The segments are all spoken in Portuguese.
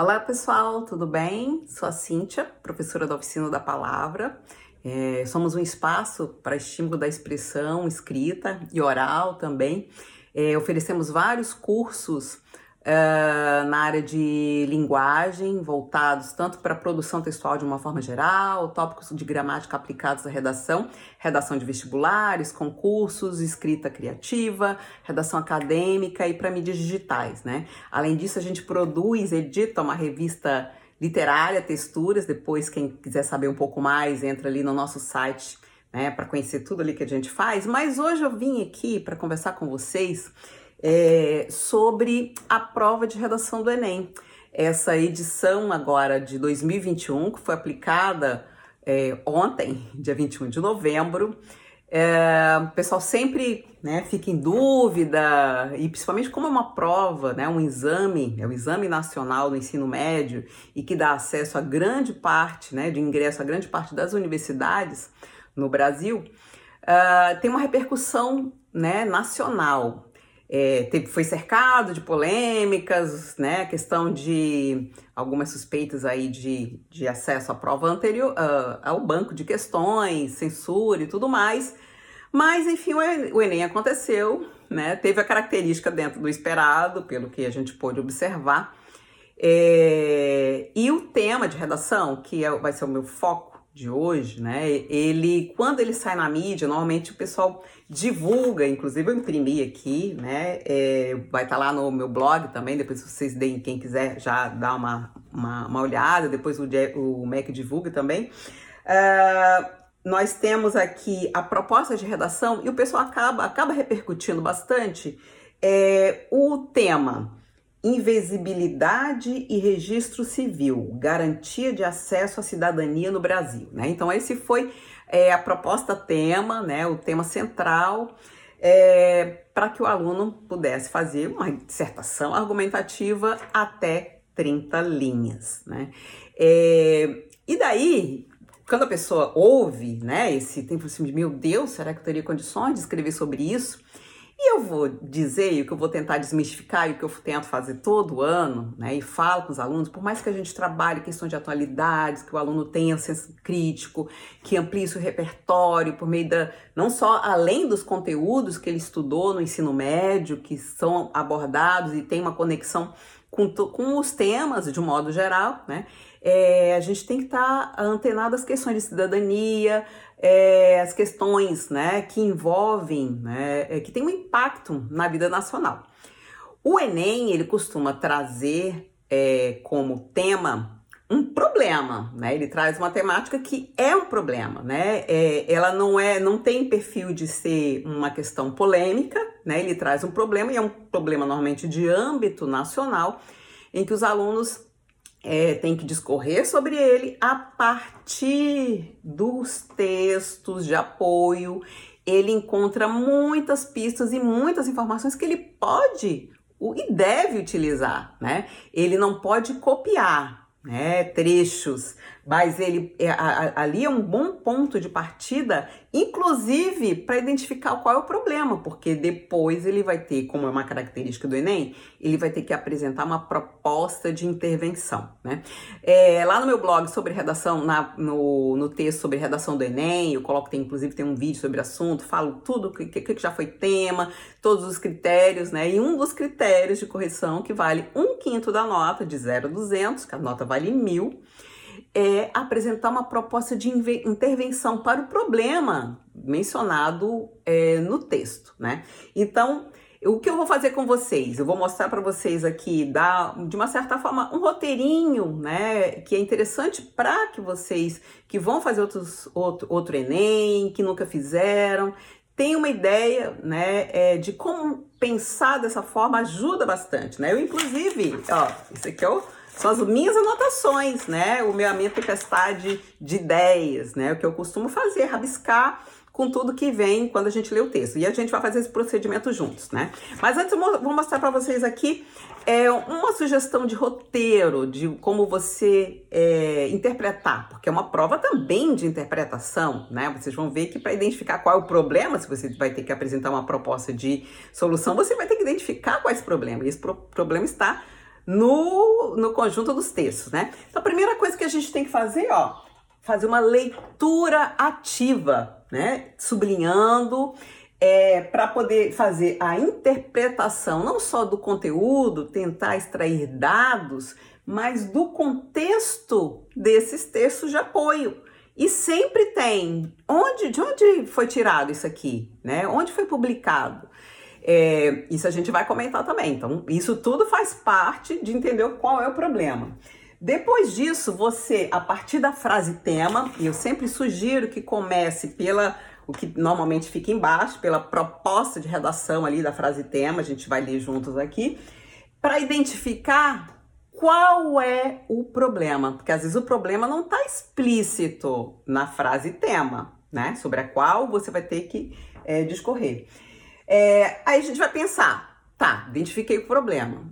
Olá pessoal, tudo bem? Sou a Cíntia, professora da Oficina da Palavra. É, somos um espaço para estímulo da expressão escrita e oral também. É, oferecemos vários cursos uh, na área de linguagem, voltados tanto para produção textual de uma forma geral, tópicos de gramática aplicados à redação, redação de vestibulares, concursos, escrita criativa, redação acadêmica e para mídias digitais, né? Além disso, a gente produz, edita uma revista literária, texturas. Depois, quem quiser saber um pouco mais, entra ali no nosso site né, para conhecer tudo ali que a gente faz. Mas hoje eu vim aqui para conversar com vocês é, sobre a prova de redação do Enem. Essa edição agora de 2021, que foi aplicada é, ontem, dia 21 de novembro. É, o pessoal sempre né, fica em dúvida, e principalmente como é uma prova, né, um exame, é o Exame Nacional do Ensino Médio, e que dá acesso a grande parte, né, de ingresso a grande parte das universidades no Brasil, uh, tem uma repercussão né, nacional é, teve, foi cercado de polêmicas, né? Questão de algumas suspeitas aí de, de acesso à prova anterior, uh, ao banco de questões, censura e tudo mais. Mas, enfim, o Enem aconteceu, né? Teve a característica dentro do esperado, pelo que a gente pôde observar. É, e o tema de redação, que é, vai ser o meu foco, de hoje, né? Ele, quando ele sai na mídia, normalmente o pessoal divulga, inclusive eu imprimi aqui, né? É, vai estar tá lá no meu blog também, depois vocês deem, quem quiser já dar uma, uma, uma olhada, depois o, o MEC divulga também. Uh, nós temos aqui a proposta de redação e o pessoal acaba, acaba repercutindo bastante é, o tema invisibilidade e registro civil, garantia de acesso à cidadania no Brasil. Né? Então, esse foi é, a proposta tema, né, o tema central, é, para que o aluno pudesse fazer uma dissertação argumentativa até 30 linhas. Né? É, e daí, quando a pessoa ouve né, esse tempo assim meu Deus, será que eu teria condições de escrever sobre isso? E eu vou dizer, e o que eu vou tentar desmistificar, e o que eu tento fazer todo ano, né, e falo com os alunos, por mais que a gente trabalhe questão de atualidades, que o aluno tenha senso crítico, que amplie seu repertório por meio da, não só além dos conteúdos que ele estudou no ensino médio, que são abordados e tem uma conexão com, com os temas de um modo geral, né, é, a gente tem que estar tá antenado às questões de cidadania, é, as questões né, que envolvem, né, é, que tem um impacto na vida nacional. O Enem ele costuma trazer é, como tema um problema, né? Ele traz uma temática que é um problema, né? É, ela não é, não tem perfil de ser uma questão polêmica, né? Ele traz um problema e é um problema normalmente de âmbito nacional, em que os alunos é, tem que discorrer sobre ele a partir dos textos de apoio. Ele encontra muitas pistas e muitas informações que ele pode e deve utilizar, né? Ele não pode copiar, né? Trechos mas ele é, ali é um bom ponto de partida, inclusive para identificar qual é o problema, porque depois ele vai ter, como é uma característica do Enem, ele vai ter que apresentar uma proposta de intervenção. Né? É, lá no meu blog sobre redação, na, no, no texto sobre redação do Enem, eu coloco, tem, inclusive tem um vídeo sobre o assunto, falo tudo que, que, que já foi tema, todos os critérios, né? E um dos critérios de correção que vale um quinto da nota, de 0 a 200, que a nota vale mil, é apresentar uma proposta de intervenção para o problema mencionado é, no texto, né? Então, o que eu vou fazer com vocês? Eu vou mostrar para vocês aqui, dar, de uma certa forma, um roteirinho, né? Que é interessante para que vocês que vão fazer outros, outro, outro Enem, que nunca fizeram, tenham uma ideia, né? É, de como pensar dessa forma ajuda bastante, né? Eu, inclusive, ó, isso aqui é o são as minhas anotações, né? O meu, a minha tempestade de ideias, né? O que eu costumo fazer, rabiscar com tudo que vem quando a gente lê o texto. E a gente vai fazer esse procedimento juntos, né? Mas antes eu vou mostrar para vocês aqui é, uma sugestão de roteiro, de como você é, interpretar, porque é uma prova também de interpretação, né? Vocês vão ver que para identificar qual é o problema, se você vai ter que apresentar uma proposta de solução, você vai ter que identificar qual é esse problema. E esse pro problema está no, no conjunto dos textos, né? Então, a primeira coisa que a gente tem que fazer, ó, fazer uma leitura ativa, né? Sublinhando, é, para poder fazer a interpretação não só do conteúdo, tentar extrair dados, mas do contexto desses textos de apoio. E sempre tem. Onde, de onde foi tirado isso aqui? Né? Onde foi publicado? É, isso a gente vai comentar também. Então, isso tudo faz parte de entender qual é o problema. Depois disso, você, a partir da frase tema, e eu sempre sugiro que comece pela o que normalmente fica embaixo, pela proposta de redação ali da frase tema, a gente vai ler juntos aqui, para identificar qual é o problema, porque às vezes o problema não está explícito na frase tema, né? Sobre a qual você vai ter que é, discorrer. É, aí a gente vai pensar, tá, identifiquei o problema.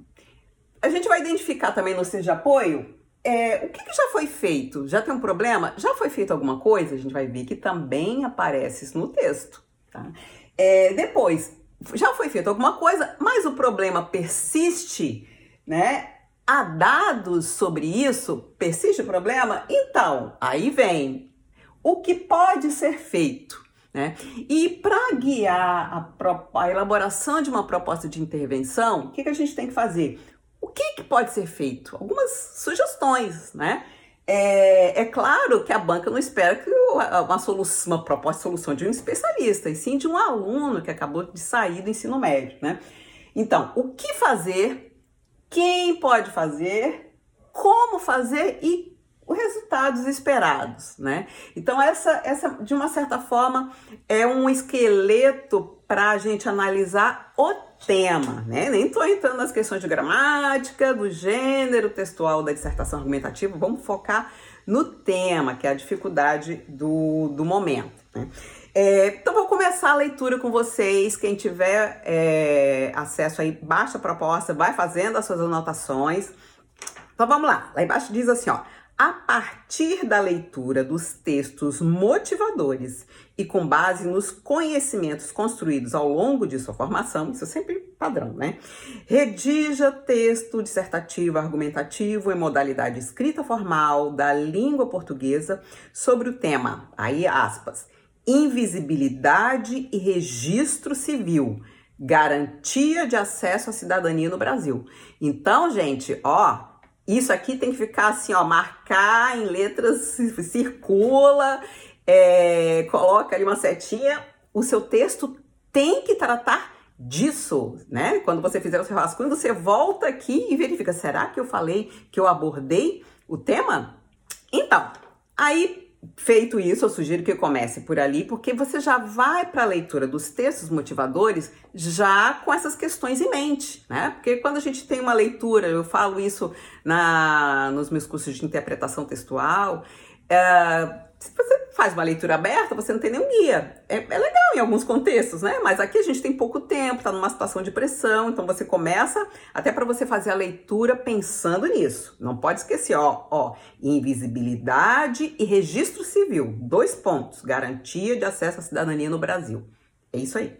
A gente vai identificar também no de apoio é, o que, que, já foi feito? Já tem um problema? Já foi feito alguma coisa? A gente vai ver que também aparece isso no texto. Tá? É, depois, já foi feito alguma coisa, mas o problema persiste, né? Há dados sobre isso? Persiste o problema? Então, aí vem o que pode ser feito. Né? E para guiar a, a, elaboração de uma proposta de intervenção, o que, que a gente tem que fazer? O que, que pode ser feito? Algumas sugestões, né? É, é, claro que a banca não espera que uma, solução, uma proposta de solução de um especialista, e sim de um aluno que acabou de sair do ensino médio, né? Então, o que fazer quem pode fazer, como fazer e os resultados esperados, né? Então essa, essa de uma certa forma é um esqueleto para a gente analisar o tema, né? Nem estou entrando nas questões de gramática, do gênero textual da dissertação argumentativa, vamos focar no tema, que é a dificuldade do, do momento, né? É, então vou começar a leitura com vocês. Quem tiver é, acesso aí, baixa a proposta, vai fazendo as suas anotações. Então vamos lá. Lá embaixo diz assim, ó. A partir da leitura dos textos motivadores e com base nos conhecimentos construídos ao longo de sua formação, isso é sempre padrão, né? Redija texto dissertativo, argumentativo em modalidade escrita formal da língua portuguesa sobre o tema, aí aspas, invisibilidade e registro civil, garantia de acesso à cidadania no Brasil. Então, gente, ó, isso aqui tem que ficar assim, ó, marcar em letras, circula, é, coloca ali uma setinha. O seu texto tem que tratar disso, né? Quando você fizer o seu rascunho, você volta aqui e verifica: será que eu falei que eu abordei o tema? Então, aí Feito isso, eu sugiro que comece por ali, porque você já vai para a leitura dos textos motivadores já com essas questões em mente, né? Porque quando a gente tem uma leitura, eu falo isso na, nos meus cursos de interpretação textual, é, se você faz uma leitura aberta, você não tem nenhum guia. É, é, legal em alguns contextos, né? Mas aqui a gente tem pouco tempo, tá numa situação de pressão, então você começa até para você fazer a leitura pensando nisso. Não pode esquecer, ó, ó, invisibilidade e registro civil, dois pontos, garantia de acesso à cidadania no Brasil. É isso aí.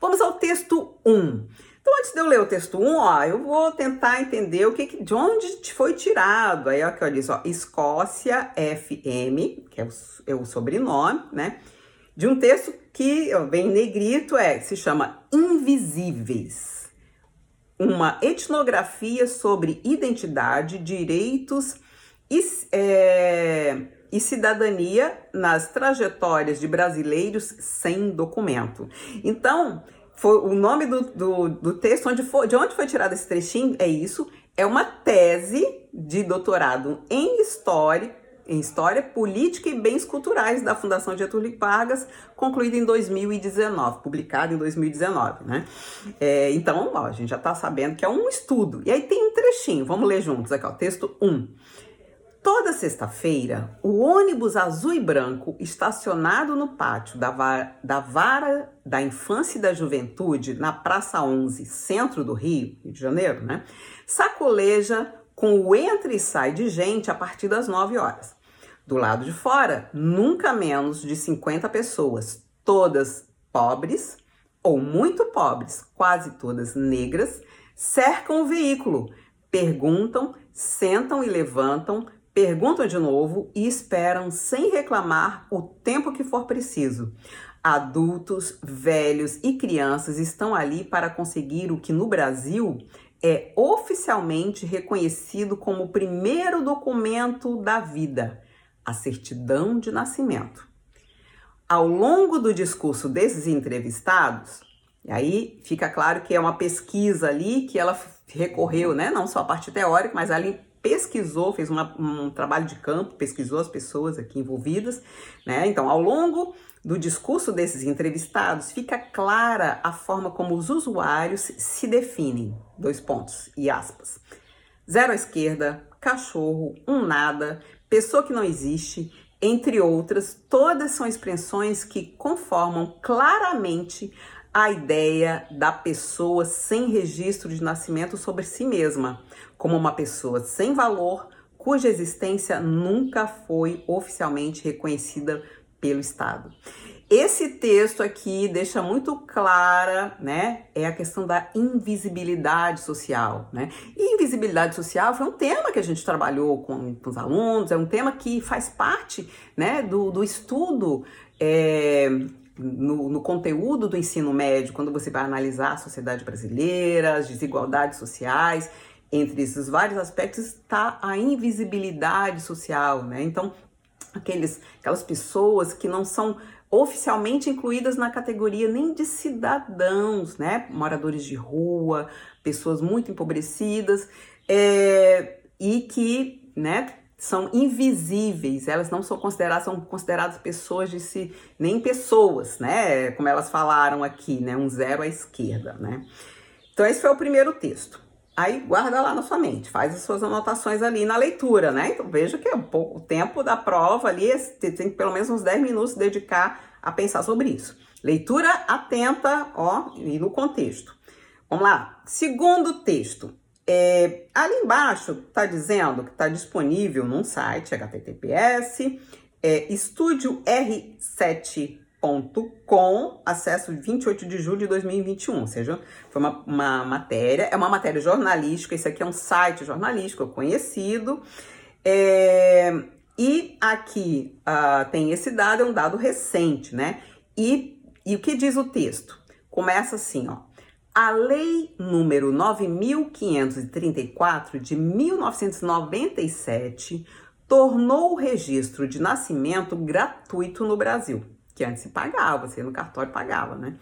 Vamos ao texto 1. Um. Então, antes de eu ler o texto 1, ó, eu vou tentar entender o que, de onde foi tirado. Aí, ó, diz, ó, Escócia FM, que é o, é o sobrenome, né? De um texto que ó, vem em negrito, é, se chama Invisíveis. Uma etnografia sobre identidade, direitos e, é, e cidadania nas trajetórias de brasileiros sem documento. Então, foi o nome do, do, do texto, onde foi, de onde foi tirado esse trechinho, é isso. É uma tese de doutorado em História, em História, Política e Bens Culturais da Fundação Getúlio Vargas, concluída em 2019, publicada em 2019, né? É, então, ó, a gente já está sabendo que é um estudo. E aí tem um trechinho, vamos ler juntos aqui, ó, texto 1. Toda sexta-feira, o ônibus azul e branco estacionado no pátio da, va da Vara da Infância e da Juventude, na Praça 11, centro do Rio, Rio de Janeiro, né? Sacoleja com o entra e sai de gente a partir das 9 horas. Do lado de fora, nunca menos de 50 pessoas, todas pobres ou muito pobres, quase todas negras, cercam o veículo perguntam, sentam e levantam, perguntam de novo e esperam sem reclamar o tempo que for preciso. Adultos, velhos e crianças estão ali para conseguir o que no Brasil é oficialmente reconhecido como o primeiro documento da vida, a certidão de nascimento. Ao longo do discurso desses entrevistados, e aí fica claro que é uma pesquisa ali que ela recorreu, né, não só a parte teórica, mas ali pesquisou, fez uma, um trabalho de campo, pesquisou as pessoas aqui envolvidas, né? Então, ao longo do discurso desses entrevistados, fica clara a forma como os usuários se definem. Dois pontos e aspas. Zero à esquerda, cachorro, um nada, pessoa que não existe, entre outras, todas são expressões que conformam claramente a ideia da pessoa sem registro de nascimento sobre si mesma, como uma pessoa sem valor, cuja existência nunca foi oficialmente reconhecida pelo Estado. Esse texto aqui deixa muito clara, né, é a questão da invisibilidade social, né? E invisibilidade social foi um tema que a gente trabalhou com, com os alunos, é um tema que faz parte, né, do, do estudo é, no, no, conteúdo do ensino médio, quando você vai analisar a sociedade brasileira, as desigualdades sociais, entre esses vários aspectos está a invisibilidade social, né? Então, aqueles, aquelas pessoas que não são oficialmente incluídas na categoria nem de cidadãos, né? Moradores de rua, pessoas muito empobrecidas, é, e que, né, são invisíveis, elas não são consideradas, são consideradas pessoas de si, nem pessoas, né? Como elas falaram aqui, né? Um zero à esquerda, né? Então, esse foi o primeiro texto. Aí guarda lá na sua mente, faz as suas anotações ali na leitura, né? Então veja que é um pouco, o tempo da prova ali, tem que pelo menos uns 10 minutos dedicar a pensar sobre isso. Leitura atenta, ó, e no contexto. Vamos lá. Segundo texto. É, ali embaixo está dizendo que está disponível num site https é, estúdio r7.com, acesso 28 de julho de 2021, ou seja, foi uma, uma matéria, é uma matéria jornalística, esse aqui é um site jornalístico conhecido, é, e aqui uh, tem esse dado, é um dado recente, né? E, e o que diz o texto? Começa assim, ó. A Lei número 9534 de 1997 tornou o registro de nascimento gratuito no Brasil, que antes se pagava, você no cartório pagava, né?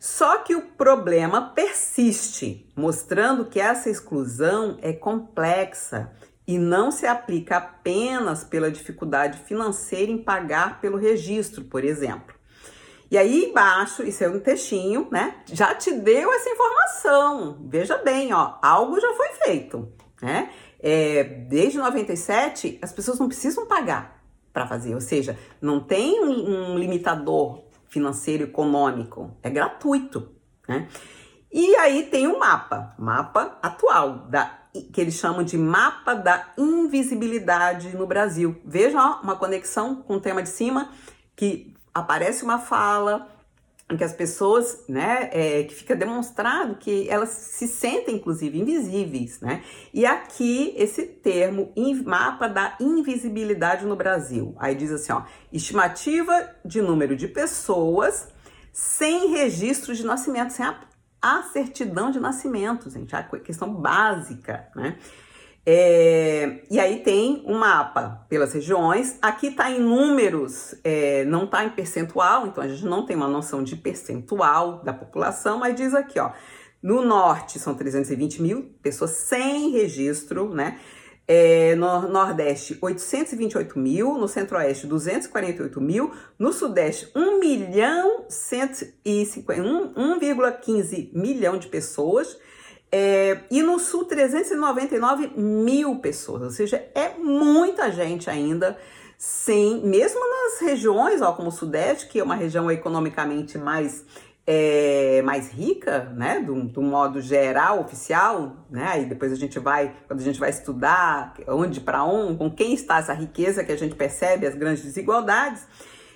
Só que o problema persiste, mostrando que essa exclusão é complexa e não se aplica apenas pela dificuldade financeira em pagar pelo registro, por exemplo. E aí embaixo, isso é um textinho, né? Já te deu essa informação. Veja bem, ó, algo já foi feito, né? É, desde 97, as pessoas não precisam pagar para fazer, ou seja, não tem um, um limitador financeiro econômico, é gratuito, né? E aí tem o um mapa, mapa atual da que eles chamam de mapa da invisibilidade no Brasil. Vejam ó, uma conexão com o tema de cima que aparece uma fala em que as pessoas, né, é, que fica demonstrado que elas se sentem, inclusive, invisíveis, né? E aqui, esse termo, mapa da invisibilidade no Brasil. Aí diz assim, ó, estimativa de número de pessoas sem registro de nascimento, sem a, a certidão de nascimento, gente, a questão básica, né? É, e aí tem um mapa pelas regiões. Aqui está em números, é, não está em percentual, então a gente não tem uma noção de percentual da população, mas diz aqui, ó. No norte são 320 mil pessoas sem registro, né? É, no Nordeste, 828 mil, no Centro-Oeste, 248 mil, no Sudeste, 1 milhão 1,15 milhão de pessoas, é, e no sul, 399 mil pessoas, ou seja, é muita gente ainda, sem, mesmo nas regiões, ó, como o Sudeste, que é uma região economicamente mais, é, mais rica, né, do, do, modo geral, oficial, né, aí depois a gente vai, quando a gente vai estudar onde, para onde, com quem está essa riqueza que a gente percebe as grandes desigualdades,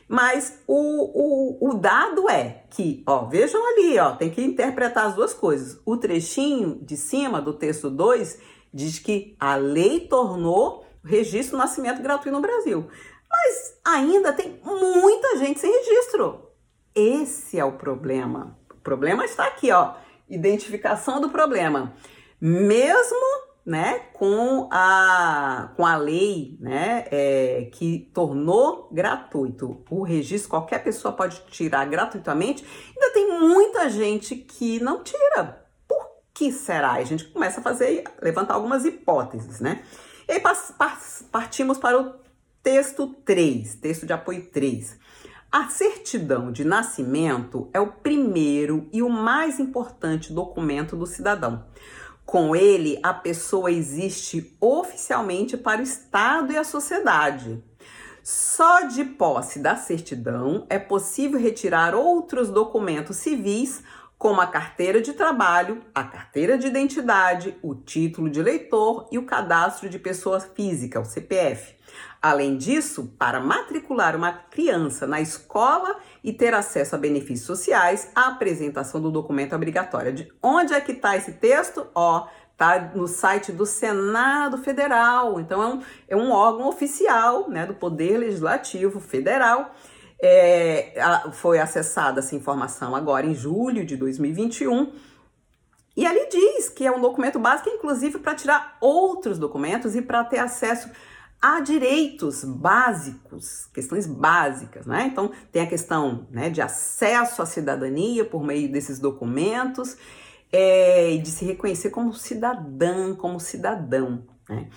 mas o, o, o dado é que, ó, vejam ali, ó, tem que interpretar as duas coisas. O trechinho de cima do texto 2 diz que a lei tornou registro do nascimento gratuito no Brasil. Mas ainda tem muita gente sem registro. Esse é o problema. O problema está aqui, ó. Identificação do problema. Mesmo né, com a, com a lei né, é, que tornou gratuito o registro, qualquer pessoa pode tirar gratuitamente, ainda tem muita gente que não tira. Por que será? A gente começa a fazer, levantar algumas hipóteses, né? E aí partimos para o texto 3, texto de apoio 3. A certidão de nascimento é o primeiro e o mais importante documento do cidadão com ele, a pessoa existe oficialmente para o Estado e a sociedade. Só de posse da certidão é possível retirar outros documentos civis, como a carteira de trabalho, a carteira de identidade, o título de eleitor e o cadastro de pessoa física, o CPF. Além disso, para matricular uma criança na escola e ter acesso a benefícios sociais, a apresentação do documento é obrigatória. De onde é que está esse texto? Ó, tá no site do Senado Federal. Então é um, é um órgão oficial, né, do Poder Legislativo Federal. É, foi acessada essa informação agora em julho de 2021. E ali diz que é um documento básico, inclusive para tirar outros documentos e para ter acesso há direitos básicos, questões básicas, né? Então, tem a questão né, de acesso à cidadania por meio desses documentos é, de se reconhecer como cidadã, como cidadão, né?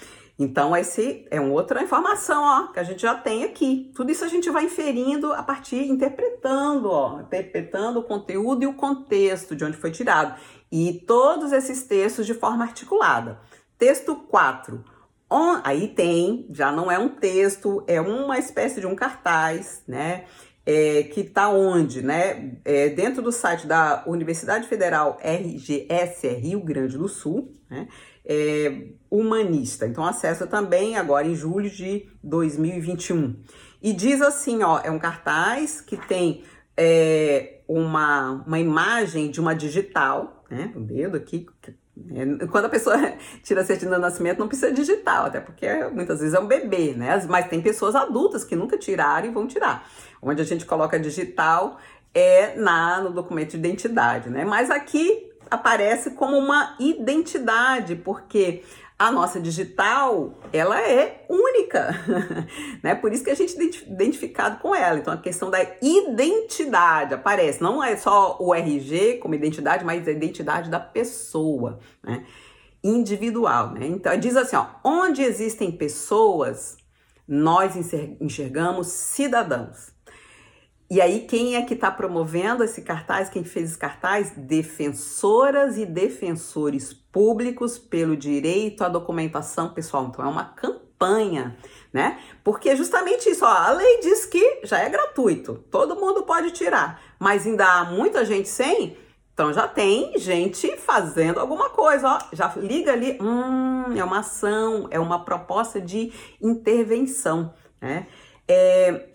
Então, esse é uma outra informação, ó, que a gente já tem aqui. Tudo isso a gente vai inferindo a partir, interpretando, ó, interpretando o conteúdo e o contexto de onde foi tirado. E todos esses textos de forma articulada. Texto 4 On, aí tem, já não é um texto, é uma espécie de um cartaz, né? É, que está onde, né? É, dentro do site da Universidade Federal RGS Rio Grande do Sul, né? É, humanista. Então acessa também agora em julho de 2021. E diz assim, ó, é um cartaz que tem é, uma, uma imagem de uma digital, né? O dedo aqui é, quando a pessoa tira a certidão de nascimento, não precisa digital, até porque muitas vezes é um bebê, né? Mas tem pessoas adultas que nunca tiraram e vão tirar. Onde a gente coloca digital é na no documento de identidade, né? Mas aqui aparece como uma identidade, porque a nossa digital, ela é única, né? Por isso que a gente é identificado com ela. Então, a questão da identidade aparece. Não é só o RG como identidade, mas a identidade da pessoa, né? Individual, né? Então, diz assim, ó, onde existem pessoas, nós enxergamos cidadãos. E aí, quem é que está promovendo esse cartaz? Quem fez esse cartaz? Defensoras e defensores públicos pelo direito à documentação pessoal. Então, é uma campanha, né? Porque é justamente isso, ó, a lei diz que já é gratuito, todo mundo pode tirar, mas ainda há muita gente sem. Então já tem gente fazendo alguma coisa, ó, já liga ali, hum, é uma ação, é uma proposta de intervenção, né? É,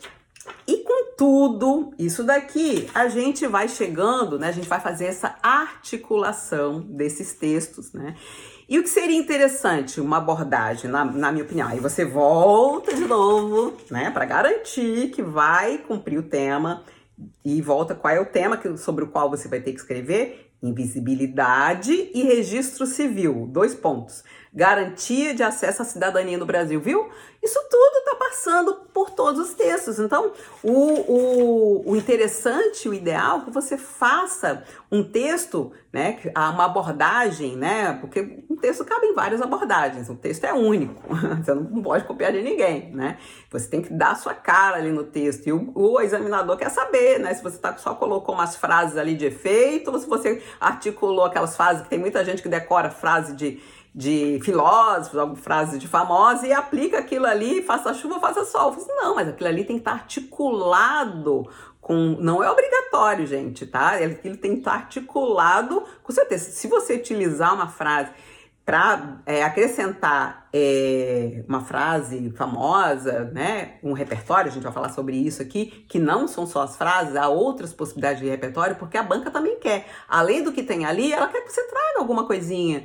tudo isso daqui, a gente vai chegando, né? A gente vai fazer essa articulação desses textos, né? E o que seria interessante, uma abordagem, na, na minha opinião, aí você volta de novo, né, para garantir que vai cumprir o tema e volta qual é o tema que, sobre o qual você vai ter que escrever invisibilidade e registro civil. Dois pontos. Garantia de acesso à cidadania no Brasil, viu? Isso tudo está passando por todos os textos. Então, o, o, o interessante, o ideal, é que você faça um texto, né, uma abordagem, né, porque um texto cabe em várias abordagens, o texto é único, você não pode copiar de ninguém, né? Você tem que dar a sua cara ali no texto e o, o examinador quer saber, né, se você tá, só colocou umas frases ali de efeito ou se você articulou aquelas frases que tem muita gente que decora frase de de filósofos, alguma frase de famosa, e aplica aquilo ali, faça chuva, faça sol. Eu não, mas aquilo ali tem que estar articulado com. Não é obrigatório, gente, tá? Aquilo tem que estar articulado com certeza. Se você utilizar uma frase para é, acrescentar é, uma frase famosa, né, um repertório, a gente vai falar sobre isso aqui, que não são só as frases, há outras possibilidades de repertório, porque a banca também quer. Além do que tem ali, ela quer que você traga alguma coisinha,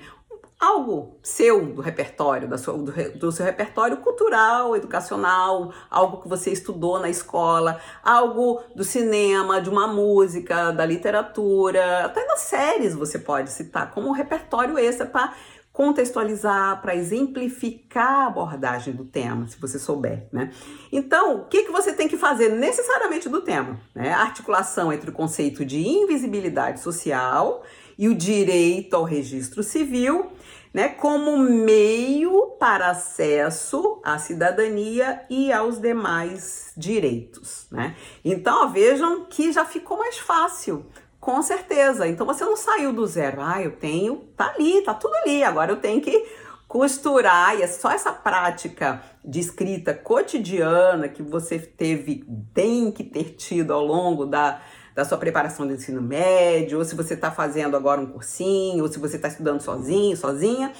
algo seu do repertório, da sua, do, do, seu repertório cultural, educacional, algo que você estudou na escola, algo do cinema, de uma música, da literatura, até das séries você pode citar como um repertório extra para contextualizar, para exemplificar a abordagem do tema, se você souber, né? Então, o que, que você tem que fazer necessariamente do tema? Né? Articulação entre o conceito de invisibilidade social e o direito ao registro civil né, como meio para acesso à cidadania e aos demais direitos, né? Então, ó, vejam que já ficou mais fácil, com certeza. Então, você não saiu do zero. Ah, eu tenho, tá ali, tá tudo ali. Agora eu tenho que costurar e é só essa prática de escrita cotidiana que você teve, tem que ter tido ao longo da da sua preparação do ensino médio, ou se você está fazendo agora um cursinho, ou se você está estudando sozinho, sozinha,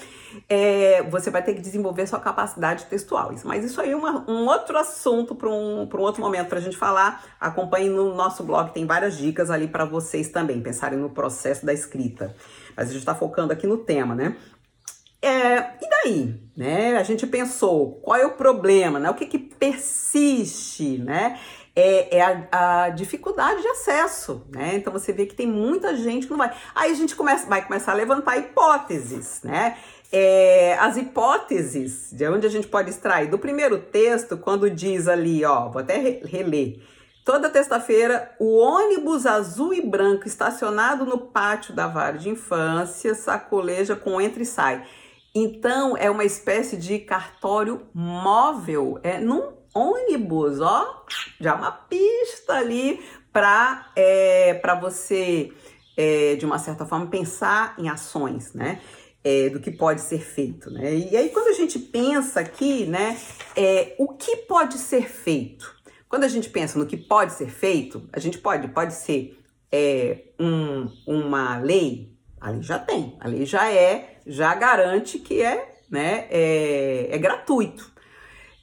é, você vai ter que desenvolver sua capacidade textual. Mas isso aí é uma, um outro assunto para um, um outro momento para a gente falar. Acompanhe no nosso blog, tem várias dicas ali para vocês também pensarem no processo da escrita. Mas a gente está focando aqui no tema, né? É, e daí, né? A gente pensou qual é o problema, né? O que, que persiste, né? É, é a, a, dificuldade de acesso, né? Então você vê que tem muita gente que não vai. Aí a gente começa, vai começar a levantar hipóteses, né? É, as hipóteses de onde a gente pode extrair do primeiro texto, quando diz ali, ó, vou até reler. Toda terça-feira, o ônibus azul e branco estacionado no pátio da vara de infância sacoleja com entra e sai. Então, é uma espécie de cartório móvel. É num ônibus, ó, já uma pista ali para é, para você, é, de uma certa forma, pensar em ações, né? É, do que pode ser feito, né? E aí, quando a gente pensa aqui, né, é, o que pode ser feito? Quando a gente pensa no que pode ser feito, a gente pode, pode ser é, um, uma lei, a lei já tem, a lei já é, já garante que é, né, é, é gratuito.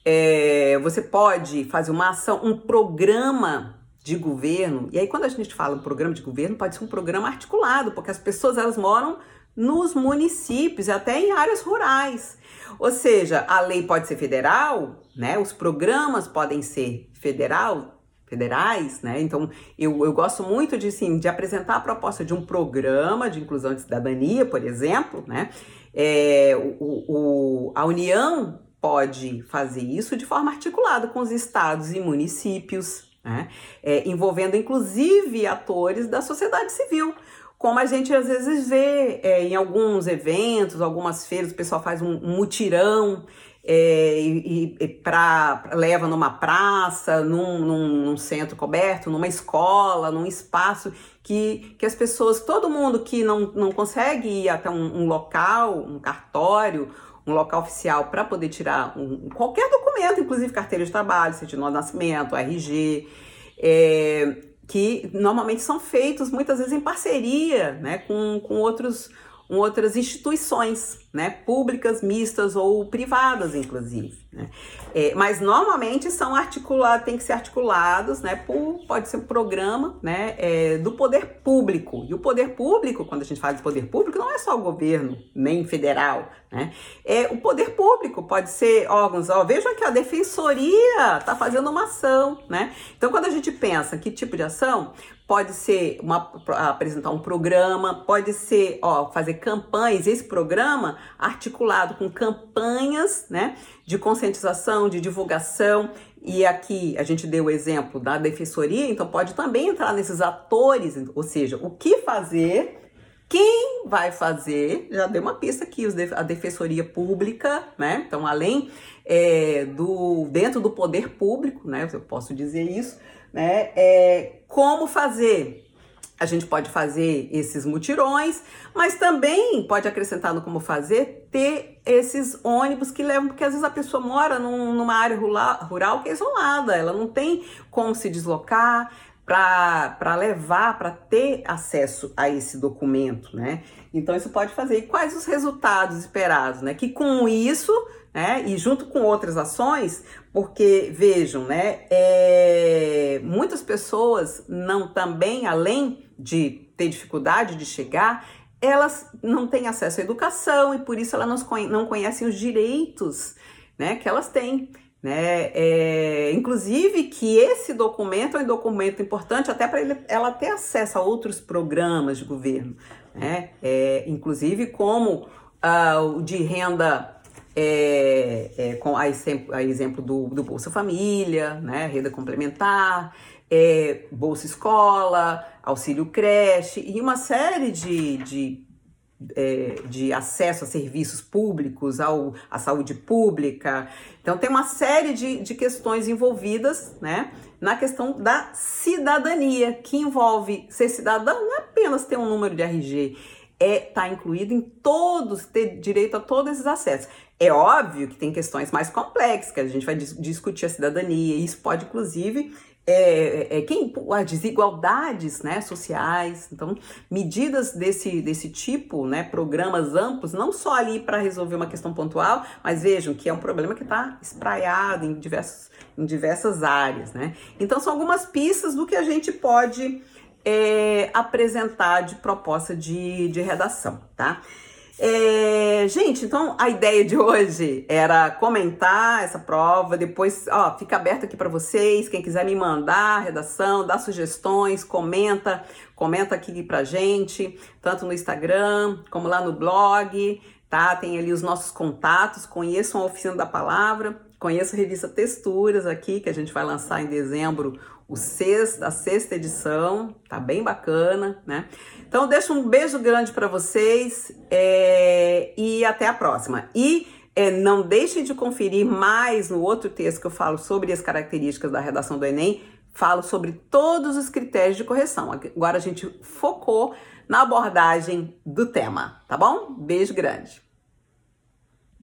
É, você pode fazer uma ação, um programa de governo. E aí, quando a gente fala um programa de governo, pode ser um programa articulado, porque as pessoas elas moram nos municípios, até em áreas rurais. Ou seja, a lei pode ser federal, né? Os programas podem ser federal, federais, né? Então, eu, eu gosto muito de, sim, de apresentar a proposta de um programa de inclusão de cidadania, por exemplo, né? É, o, o, a União pode fazer isso de forma articulada com os estados e municípios, né? é, envolvendo inclusive atores da sociedade civil. Como a gente às vezes vê é, em alguns eventos, algumas feiras, o pessoal faz um, um mutirão é, e, e pra, leva numa praça, num, num, num, centro coberto, numa escola, num espaço que, que as pessoas, todo mundo que não, não consegue ir até um, um local, um cartório um local oficial para poder tirar um, qualquer documento, inclusive carteira de trabalho, certidão de nascimento, RG, é, que normalmente são feitos muitas vezes em parceria né, com, com outros com outras instituições, né, públicas, mistas ou privadas, inclusive. Né? É, mas normalmente são articulados, tem que ser articulados, né, por, pode ser um programa, né, é, do poder público. E o poder público, quando a gente fala de poder público, não é só o governo, nem federal, né? É o poder público, pode ser órgãos, ó, vejam que a defensoria está fazendo uma ação, né? Então, quando a gente pensa que tipo de ação, pode ser uma, apresentar um programa, pode ser ó, fazer campanhas, esse programa articulado com campanhas né, de conscientização, de divulgação. E aqui a gente deu o exemplo da defensoria, então pode também entrar nesses atores, ou seja, o que fazer, quem vai fazer, já deu uma pista aqui, a defensoria pública, né? Então, além é, do dentro do poder público, né? Eu posso dizer isso, né? É, como fazer? A gente pode fazer esses mutirões, mas também pode acrescentar no como fazer, ter esses ônibus que levam, porque às vezes a pessoa mora num, numa área rural, que é isolada, ela não tem como se deslocar para levar, para ter acesso a esse documento, né? Então isso pode fazer. E quais os resultados esperados, né? Que com isso né? E junto com outras ações, porque vejam, né? É, muitas pessoas não também, além de ter dificuldade de chegar, elas não têm acesso à educação e por isso elas não conhecem os direitos né, que elas têm. Né? É, inclusive que esse documento é um documento importante até para ela ter acesso a outros programas de governo, né? É, inclusive como uh, o de renda é, é, com a exemplo, a exemplo do, do, Bolsa Família, né? renda complementar, é, Bolsa Escola, auxílio creche e uma série de, de é, de acesso a serviços públicos, ao, à saúde pública. Então, tem uma série de, de questões envolvidas né, na questão da cidadania, que envolve ser cidadão não é apenas ter um número de RG, é estar tá incluído em todos, ter direito a todos esses acessos. É óbvio que tem questões mais complexas, que a gente vai dis discutir a cidadania, e isso pode, inclusive, é, é, quem, as desigualdades né, sociais. Então, medidas desse, desse tipo, né, programas amplos, não só ali para resolver uma questão pontual, mas vejam que é um problema que está espraiado em, diversos, em diversas áreas. Né? Então, são algumas pistas do que a gente pode é, apresentar de proposta de, de redação. Tá? É, gente, então a ideia de hoje era comentar essa prova, depois, ó, fica aberto aqui para vocês, quem quiser me mandar redação, dar sugestões, comenta, comenta aqui pra gente, tanto no Instagram como lá no blog, tá? Tem ali os nossos contatos, conheçam a Oficina da Palavra, conheçam a revista Texturas aqui, que a gente vai lançar em dezembro o sexto, a sexta edição, tá bem bacana, né? Então, deixo um beijo grande para vocês é, e até a próxima. E é, não deixem de conferir mais no outro texto que eu falo sobre as características da redação do Enem. Falo sobre todos os critérios de correção. Agora a gente focou na abordagem do tema, tá bom? Beijo grande.